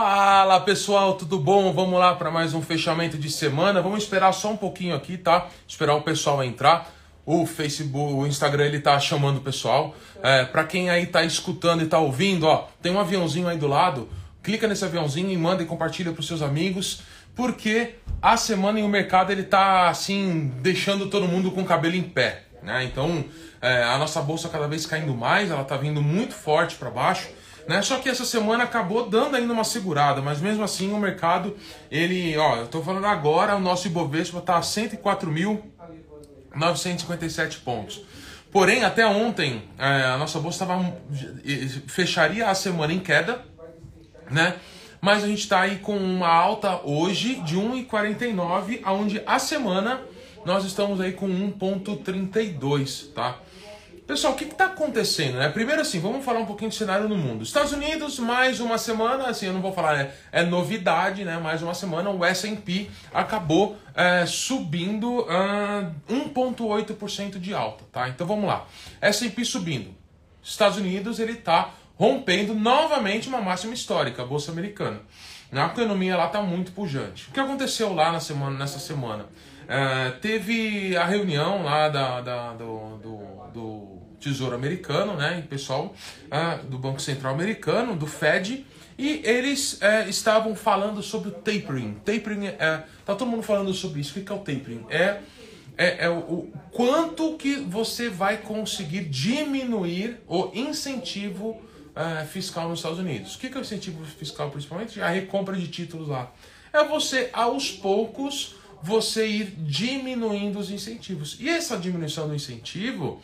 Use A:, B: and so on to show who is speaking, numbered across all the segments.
A: Fala pessoal, tudo bom? Vamos lá para mais um fechamento de semana. Vamos esperar só um pouquinho aqui, tá? Esperar o pessoal entrar. O Facebook, o Instagram, ele tá chamando o pessoal. É, para quem aí tá escutando e tá ouvindo, ó, tem um aviãozinho aí do lado. Clica nesse aviãozinho e manda e compartilha para seus amigos, porque a semana e o mercado ele tá assim deixando todo mundo com o cabelo em pé, né? Então é, a nossa bolsa cada vez caindo mais, ela tá vindo muito forte para baixo. Né? Só que essa semana acabou dando ainda uma segurada, mas mesmo assim o mercado, ele, ó, eu tô falando agora, o nosso Ibovespa tá a 104.957 pontos. Porém, até ontem, é, a nossa bolsa tava, fecharia a semana em queda, né? Mas a gente está aí com uma alta hoje de 1,49, aonde a semana nós estamos aí com 1,32, tá? Pessoal, o que está acontecendo? Né? Primeiro assim, vamos falar um pouquinho do cenário no mundo. Estados Unidos, mais uma semana, assim, eu não vou falar, é, é novidade, né? Mais uma semana, o S&P acabou é, subindo uh, 1,8% de alta, tá? Então vamos lá. S&P subindo. Estados Unidos, ele está rompendo novamente uma máxima histórica, a Bolsa Americana. A economia lá está muito pujante. O que aconteceu lá na semana, nessa semana? Uh, teve a reunião lá da, da do, do, do Tesouro Americano, né, pessoal uh, do Banco Central Americano, do Fed, e eles uh, estavam falando sobre o tapering. Tapering, é, tá todo mundo falando sobre isso. O que é o tapering? É, é, é o, o, quanto que você vai conseguir diminuir o incentivo uh, fiscal nos Estados Unidos. O que é o incentivo fiscal, principalmente? A recompra de títulos lá. É você, aos poucos, você ir diminuindo os incentivos. E essa diminuição do incentivo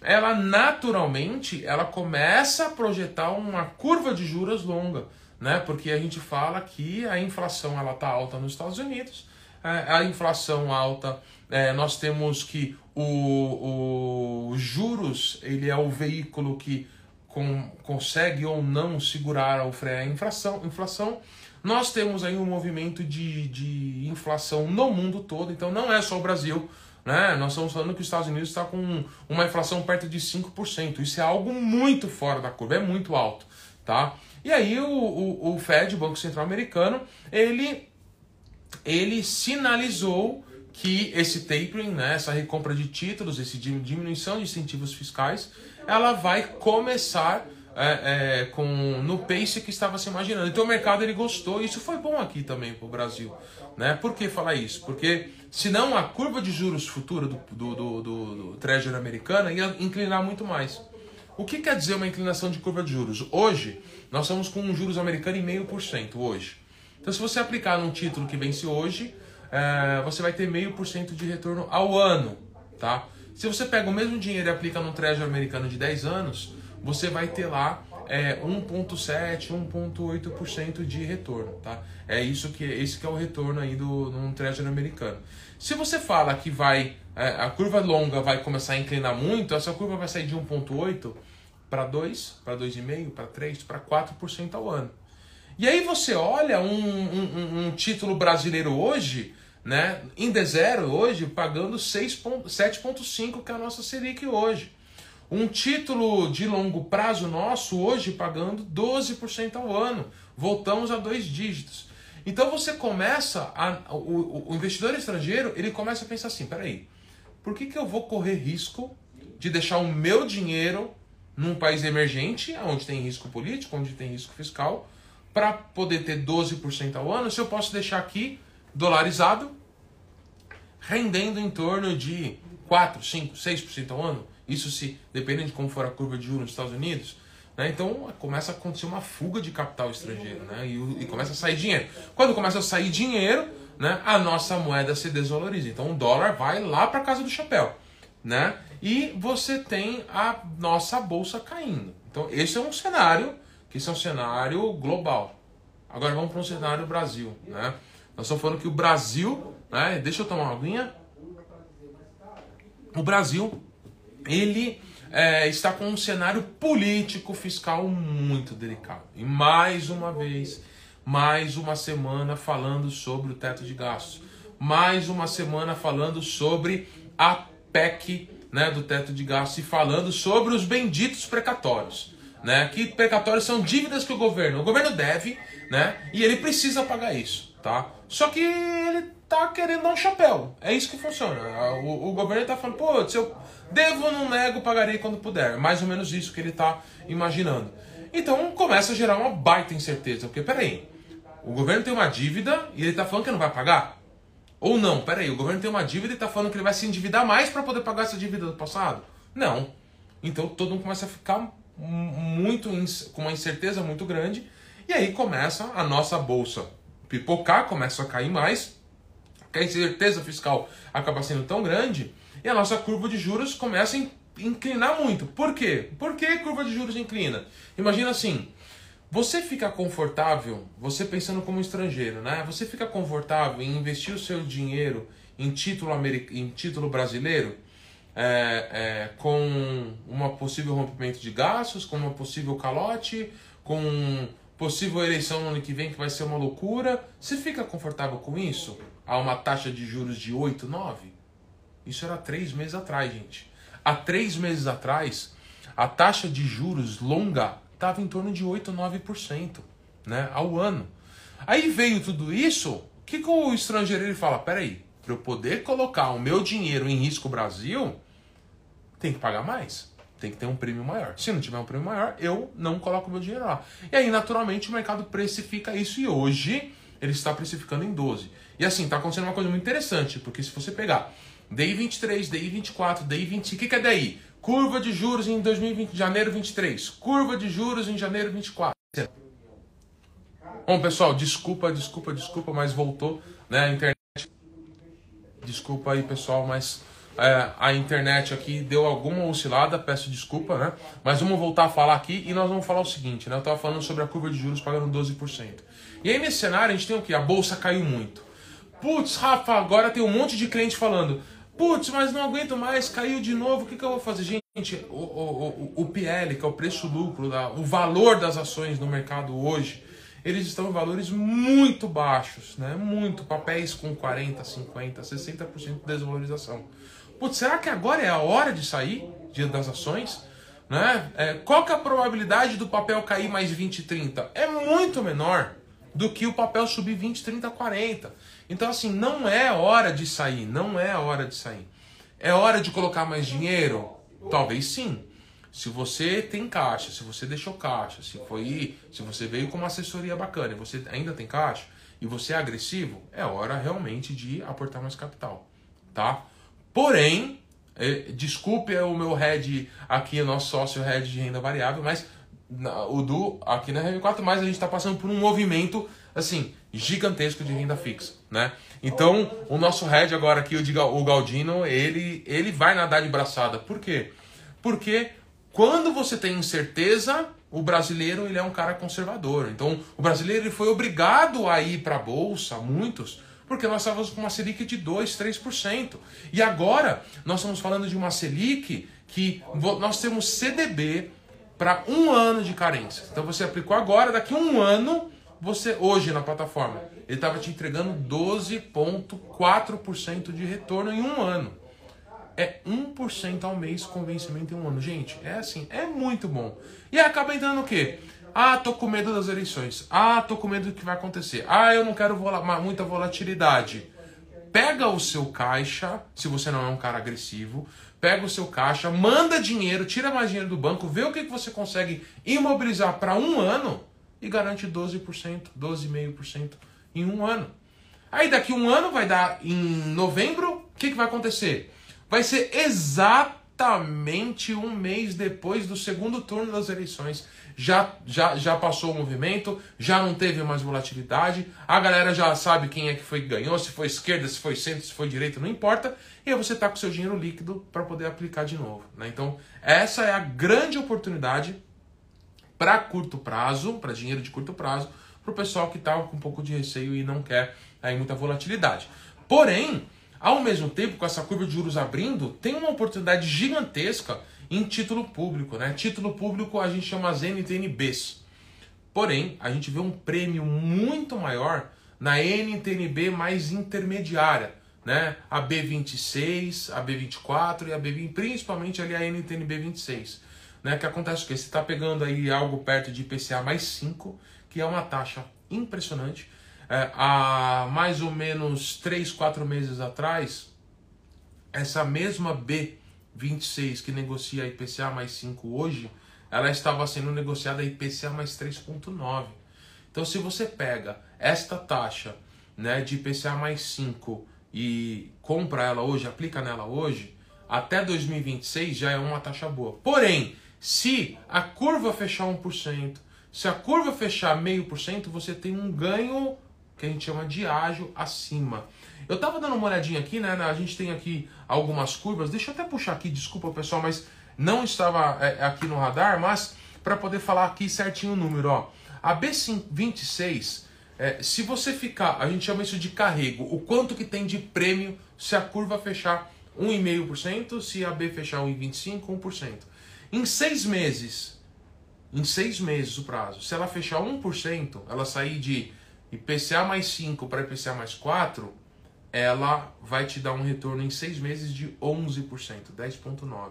A: ela naturalmente ela começa a projetar uma curva de juros longa, né? Porque a gente fala que a inflação ela tá alta nos Estados Unidos, é, a inflação alta, é, nós temos que o, o juros ele é o veículo que com, consegue ou não segurar ou frear a inflação, inflação. Nós temos aí um movimento de, de inflação no mundo todo, então não é só o Brasil. Né? Nós estamos falando que os Estados Unidos está com uma inflação perto de 5%. Isso é algo muito fora da curva, é muito alto. Tá? E aí o, o, o Fed, o Banco Central Americano, ele, ele sinalizou que esse tapering, né, essa recompra de títulos, essa diminuição de incentivos fiscais, ela vai começar é, é, com no pace que estava se imaginando. Então o mercado ele gostou, isso foi bom aqui também para o Brasil. Né? Por que falar isso? Porque senão a curva de juros futura do, do, do, do, do Treasury americana ia inclinar muito mais. O que quer dizer uma inclinação de curva de juros? Hoje, nós estamos com um juros americano em meio por cento hoje. Então, se você aplicar num título que vence hoje, é, você vai ter meio por cento de retorno ao ano, tá? Se você pega o mesmo dinheiro e aplica num Treasury americano de 10 anos, você vai ter lá é, 1,7%, 1,8% de retorno. Tá? É isso que, esse que é o retorno aí do num Treasury americano. Se você fala que vai é, a curva longa vai começar a inclinar muito, essa curva vai sair de 1,8% para 2%, para 2,5%, para 3%, para 4% ao ano. E aí você olha um, um, um título brasileiro hoje, né, em D0 hoje, pagando 7,5% que é a nossa Selic hoje. Um título de longo prazo nosso hoje pagando 12% ao ano. Voltamos a dois dígitos. Então você começa, a, o, o, investidor estrangeiro, ele começa a pensar assim, peraí, por que, que eu vou correr risco de deixar o meu dinheiro num país emergente, onde tem risco político, onde tem risco fiscal, para poder ter 12% ao ano, se eu posso deixar aqui dolarizado, rendendo em torno de 4, 5, 6% ao ano? Isso se, dependendo de como for a curva de juros nos Estados Unidos, né? então começa a acontecer uma fuga de capital estrangeiro né? e, e começa a sair dinheiro. Quando começa a sair dinheiro, né, a nossa moeda se desvaloriza. Então o dólar vai lá para casa do chapéu. Né? E você tem a nossa bolsa caindo. Então esse é um cenário, que esse é um cenário global. Agora vamos para um cenário Brasil. Né? Nós estamos falando que o Brasil, né, deixa eu tomar uma aguinha. O Brasil ele é, está com um cenário político fiscal muito delicado. E mais uma vez, mais uma semana falando sobre o teto de gastos. Mais uma semana falando sobre a PEC né, do teto de gastos e falando sobre os benditos precatórios. né? Que precatórios são dívidas que o governo, o governo deve, né? E ele precisa pagar isso, tá? Só que ele tá querendo dar um chapéu. É isso que funciona. O, o governo tá falando, pô, se eu devo não nego, pagarei quando puder. Mais ou menos isso que ele tá imaginando. Então começa a gerar uma baita incerteza. Porque, peraí, o governo tem uma dívida e ele tá falando que não vai pagar? Ou não, peraí, o governo tem uma dívida e tá falando que ele vai se endividar mais para poder pagar essa dívida do passado? Não. Então todo mundo começa a ficar muito com uma incerteza muito grande e aí começa a nossa bolsa pipocar, começa a cair mais, a incerteza fiscal acaba sendo tão grande e a nossa curva de juros começa a inclinar muito. Por quê? Por que a curva de juros inclina? Imagina assim, você fica confortável, você pensando como estrangeiro, né? Você fica confortável em investir o seu dinheiro em título, americ... em título brasileiro? é, é, com uma possível rompimento de gastos, com uma possível calote, com possível eleição no ano que vem que vai ser uma loucura. Você fica confortável com isso? Há uma taxa de juros de 8, 9? Isso era três meses atrás, gente. Há três meses atrás, a taxa de juros longa estava em torno de 8, 9% né, ao ano. Aí veio tudo isso, o que, que o estrangeiro ele fala? Peraí, para eu poder colocar o meu dinheiro em risco Brasil, tem que pagar mais. Tem que ter um prêmio maior. Se não tiver um prêmio maior, eu não coloco meu dinheiro lá. E aí, naturalmente, o mercado precifica isso e hoje ele está precificando em 12. E assim, está acontecendo uma coisa muito interessante, porque se você pegar DI 23, DI 24, DI 25, o que, que é DI? Curva de juros em 2020, janeiro 23, curva de juros em janeiro 24. Bom, pessoal, desculpa, desculpa, desculpa, mas voltou, né, a internet. Desculpa aí, pessoal, mas é, a internet aqui deu alguma oscilada, peço desculpa, né? Mas vamos voltar a falar aqui e nós vamos falar o seguinte, né? Eu estava falando sobre a curva de juros pagando 12%. E aí nesse cenário a gente tem o que? A bolsa caiu muito. Putz, Rafa, agora tem um monte de cliente falando, putz, mas não aguento mais, caiu de novo, o que, que eu vou fazer? Gente, o, o, o, o PL, que é o preço-lucro, o valor das ações no mercado hoje, eles estão em valores muito baixos, né? Muito, papéis com 40, 50, 60% de desvalorização. Putz, será que agora é a hora de sair de, das ações? Né? É, qual que é a probabilidade do papel cair mais 20, 30? É muito menor do que o papel subir 20, 30, 40. Então, assim, não é hora de sair, não é hora de sair. É hora de colocar mais dinheiro? Talvez sim. Se você tem caixa, se você deixou caixa, se foi, se você veio com uma assessoria bacana e você ainda tem caixa e você é agressivo, é hora realmente de aportar mais capital, tá? Porém, é, desculpe o meu head aqui, o nosso sócio head de renda variável, mas o do aqui na RV4, mas a gente está passando por um movimento assim gigantesco de renda fixa, né? Então, o nosso head agora aqui, o Galdino, ele ele vai nadar de braçada. Por quê? Porque quando você tem incerteza, o brasileiro ele é um cara conservador. Então, o brasileiro ele foi obrigado a ir para a bolsa, muitos, porque nós estávamos com uma Selic de 2, 3%. E agora nós estamos falando de uma Selic que nós temos CDB para um ano de carência. Então você aplicou agora, daqui a um ano, você hoje na plataforma, ele estava te entregando 12,4% de retorno em um ano. É 1% ao mês com vencimento em um ano. Gente, é assim, é muito bom. E acaba entrando o quê? Ah, tô com medo das eleições. Ah, tô com medo do que vai acontecer. Ah, eu não quero muita volatilidade. Pega o seu caixa, se você não é um cara agressivo, pega o seu caixa, manda dinheiro, tira mais dinheiro do banco, vê o que, que você consegue imobilizar para um ano e garante 12%, 12,5% em um ano. Aí daqui um ano vai dar em novembro, o que, que vai acontecer? Vai ser exatamente um mês depois do segundo turno das eleições já, já, já passou o movimento, já não teve mais volatilidade, a galera já sabe quem é que foi que ganhou, se foi esquerda, se foi centro, se foi direita, não importa, e aí você está com seu dinheiro líquido para poder aplicar de novo. Né? Então, essa é a grande oportunidade para curto prazo, para dinheiro de curto prazo, para o pessoal que está com um pouco de receio e não quer aí, muita volatilidade. Porém, ao mesmo tempo, com essa curva de juros abrindo, tem uma oportunidade gigantesca em título público. Né? Título público a gente chama as NTNBs. Porém, a gente vê um prêmio muito maior na NTNB mais intermediária, né? A B26, a B24 e a B20, principalmente ali a NTNB 26. né? Que acontece o quê? Você está pegando aí algo perto de IPCA mais 5, que é uma taxa impressionante. É, há mais ou menos 3, 4 meses atrás, essa mesma B26 que negocia IPCA mais 5 hoje, ela estava sendo negociada IPCA mais 3,9. Então, se você pega esta taxa né, de IPCA mais 5 e compra ela hoje, aplica nela hoje, até 2026 já é uma taxa boa. Porém, se a curva fechar 1%, se a curva fechar 0,5%, você tem um ganho que a gente chama de ágio acima. Eu tava dando uma olhadinha aqui, né? A gente tem aqui algumas curvas. Deixa eu até puxar aqui, desculpa pessoal, mas não estava é, aqui no radar, mas para poder falar aqui certinho o número, ó. A B26, é, se você ficar, a gente chama isso de carrego, o quanto que tem de prêmio se a curva fechar 1,5%, se a B fechar 1,25%, 1%. Em seis meses, em seis meses o prazo, se ela fechar 1%, ela sair de IPCA mais 5 para IPCA mais 4, ela vai te dar um retorno em seis meses de 11%, 10,9%.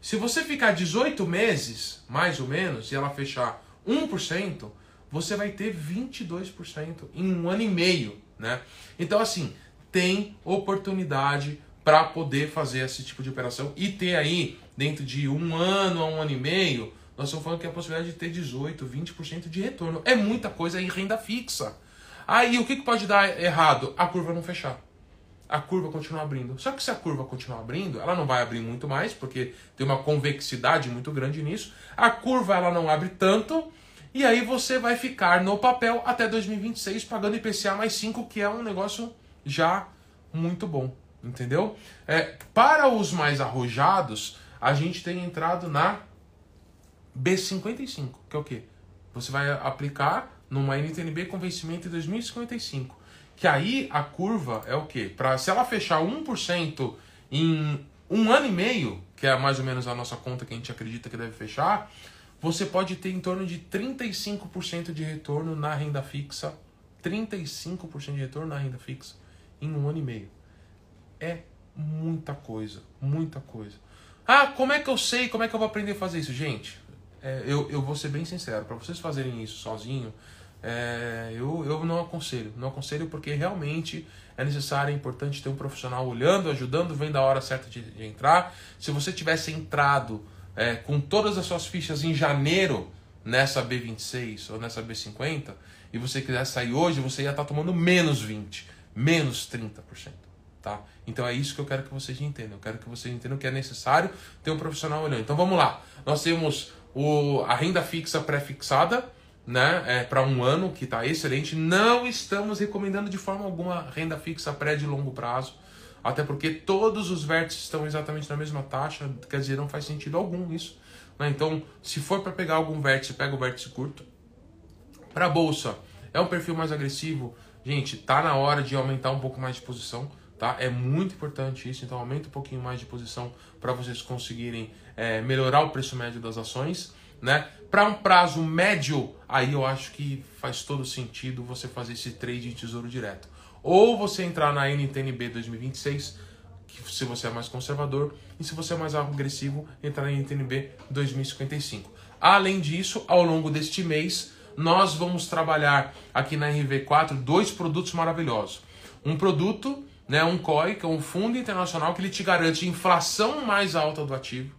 A: Se você ficar 18 meses, mais ou menos, e ela fechar 1%, você vai ter 22% em um ano e meio, né? Então, assim, tem oportunidade para poder fazer esse tipo de operação e ter aí, dentro de um ano a um ano e meio, nós estamos falando que é a possibilidade de ter 18, 20% de retorno. É muita coisa em renda fixa. Aí o que, que pode dar errado? A curva não fechar. A curva continua abrindo. Só que se a curva continuar abrindo, ela não vai abrir muito mais, porque tem uma convexidade muito grande nisso. A curva ela não abre tanto, e aí você vai ficar no papel até 2026 pagando IPCA mais 5, que é um negócio já muito bom, entendeu? É, para os mais arrojados, a gente tem entrado na B55, que é o quê? Você vai aplicar numa NTNB com vencimento em 2055. Que aí a curva é o quê? Pra, se ela fechar 1% em um ano e meio, que é mais ou menos a nossa conta que a gente acredita que deve fechar, você pode ter em torno de 35% de retorno na renda fixa. 35% de retorno na renda fixa em um ano e meio. É muita coisa, muita coisa. Ah, como é que eu sei? Como é que eu vou aprender a fazer isso? Gente, é, eu, eu vou ser bem sincero, para vocês fazerem isso sozinho, é, eu, eu não aconselho. Não aconselho porque realmente é necessário, é importante ter um profissional olhando, ajudando, vendo a hora certa de, de entrar. Se você tivesse entrado é, com todas as suas fichas em janeiro nessa B26 ou nessa B50 e você quisesse sair hoje, você ia estar tomando menos 20, menos 30%. Tá? Então é isso que eu quero que vocês entendam. Eu quero que vocês entendam que é necessário ter um profissional olhando. Então vamos lá. Nós temos o, a renda fixa pré-fixada, né, é, para um ano, que está excelente. Não estamos recomendando de forma alguma renda fixa pré de longo prazo, até porque todos os vértices estão exatamente na mesma taxa, quer dizer, não faz sentido algum isso. Né? Então, se for para pegar algum vértice, pega o vértice curto. Para a bolsa, é um perfil mais agressivo. Gente, tá na hora de aumentar um pouco mais de posição. Tá? É muito importante isso, então aumenta um pouquinho mais de posição para vocês conseguirem é, melhorar o preço médio das ações. Né? Para um prazo médio, aí eu acho que faz todo sentido você fazer esse trade de tesouro direto. Ou você entrar na NTNB 2026, que se você é mais conservador, e se você é mais agressivo, entrar na NTNB 2055. Além disso, ao longo deste mês, nós vamos trabalhar aqui na RV4 dois produtos maravilhosos. Um produto, né, um COI, que é um fundo internacional que ele te garante inflação mais alta do ativo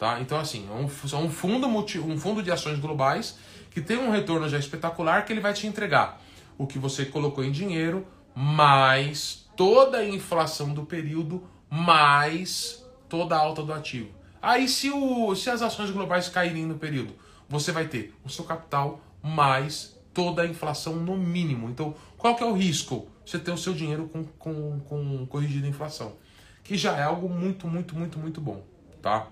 A: Tá? Então, assim, é um, um, fundo multi, um fundo de ações globais que tem um retorno já espetacular que ele vai te entregar o que você colocou em dinheiro, mais toda a inflação do período, mais toda a alta do ativo. Aí, se, o, se as ações globais caírem no período, você vai ter o seu capital mais toda a inflação no mínimo. Então, qual que é o risco? Você ter o seu dinheiro com, com, com corrigida inflação. Que já é algo muito, muito, muito, muito bom, tá?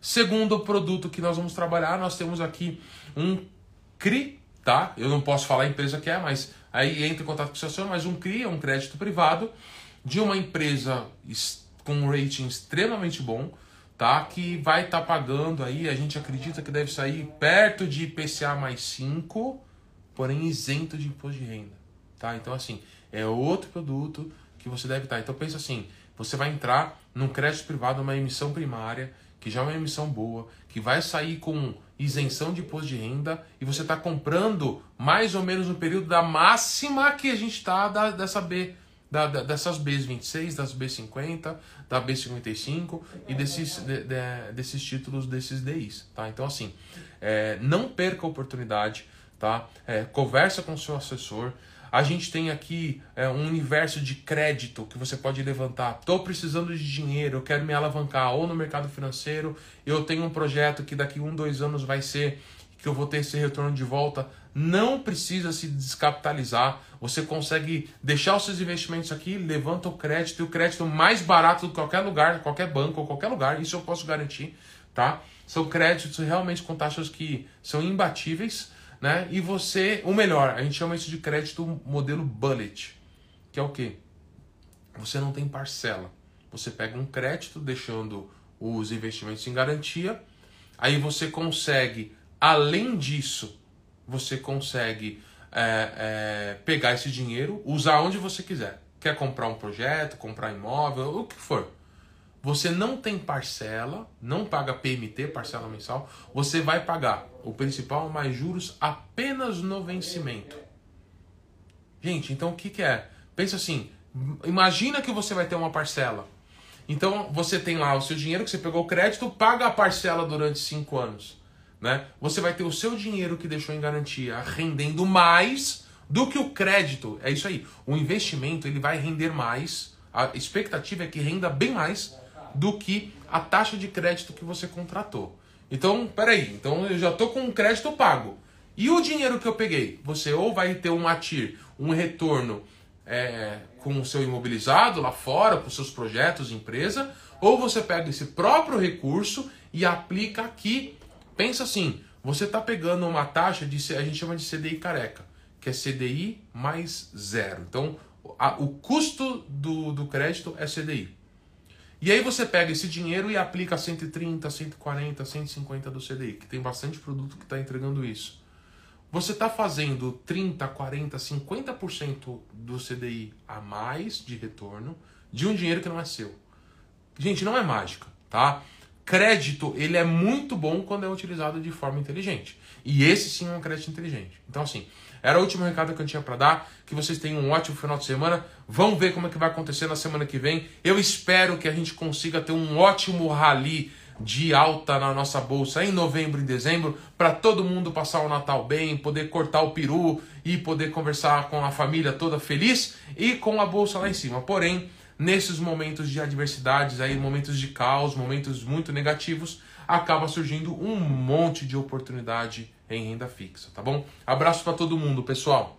A: Segundo produto que nós vamos trabalhar, nós temos aqui um CRI, tá? Eu não posso falar a empresa que é, mas aí entra em contato com o seu senhor, mas um CRI é um crédito privado de uma empresa com um rating extremamente bom, tá? Que vai estar tá pagando aí, a gente acredita que deve sair perto de IPCA mais 5, porém isento de imposto de renda, tá? Então assim, é outro produto que você deve estar. Então pensa assim, você vai entrar num crédito privado, uma emissão primária que já é uma emissão boa, que vai sair com isenção de imposto de renda e você está comprando mais ou menos no período da máxima que a gente está dessa B, da, da, dessas Bs 26, das B50, da B55 e desses, de, de, desses títulos desses DIs, tá? Então assim, é, não perca a oportunidade, tá? É, conversa com seu assessor, a gente tem aqui é, um universo de crédito que você pode levantar. Estou precisando de dinheiro, eu quero me alavancar ou no mercado financeiro. Eu tenho um projeto que daqui um, dois anos vai ser que eu vou ter esse retorno de volta. Não precisa se descapitalizar. Você consegue deixar os seus investimentos aqui, levanta o crédito e o crédito mais barato de qualquer lugar, qualquer banco qualquer lugar. Isso eu posso garantir, tá? São créditos realmente com taxas que são imbatíveis né? E você, o melhor, a gente chama isso de crédito modelo bullet, que é o quê? Você não tem parcela. Você pega um crédito deixando os investimentos em garantia, aí você consegue, além disso, você consegue é, é, pegar esse dinheiro, usar onde você quiser. Quer comprar um projeto, comprar imóvel, o que for. Você não tem parcela, não paga PMT, parcela mensal, você vai pagar o principal mais juros apenas no vencimento. Gente, então o que, que é? Pensa assim, imagina que você vai ter uma parcela. Então você tem lá o seu dinheiro que você pegou o crédito, paga a parcela durante cinco anos. Né? Você vai ter o seu dinheiro que deixou em garantia rendendo mais do que o crédito. É isso aí. O investimento ele vai render mais. A expectativa é que renda bem mais do que a taxa de crédito que você contratou. Então, peraí, então eu já estou com um crédito pago. E o dinheiro que eu peguei? Você ou vai ter um ATIR, um retorno é, com o seu imobilizado lá fora, os seus projetos, empresa, ou você pega esse próprio recurso e aplica aqui. Pensa assim, você está pegando uma taxa de, a gente chama de CDI careca, que é CDI mais zero. Então, a, o custo do, do crédito é CDI. E aí você pega esse dinheiro e aplica 130, 140, 150 do CDI, que tem bastante produto que está entregando isso. Você está fazendo 30, 40, 50% do CDI a mais de retorno de um dinheiro que não é seu. Gente, não é mágica, tá? Crédito, ele é muito bom quando é utilizado de forma inteligente. E esse sim é um crédito inteligente. Então, assim, era o último recado que eu tinha para dar. Que vocês tenham um ótimo final de semana. Vamos ver como é que vai acontecer na semana que vem. Eu espero que a gente consiga ter um ótimo rally de alta na nossa bolsa em novembro e dezembro, para todo mundo passar o Natal bem, poder cortar o peru e poder conversar com a família toda feliz e com a bolsa lá em cima. Porém, nesses momentos de adversidades, aí, momentos de caos, momentos muito negativos, acaba surgindo um monte de oportunidade em renda fixa, tá bom? Abraço para todo mundo, pessoal.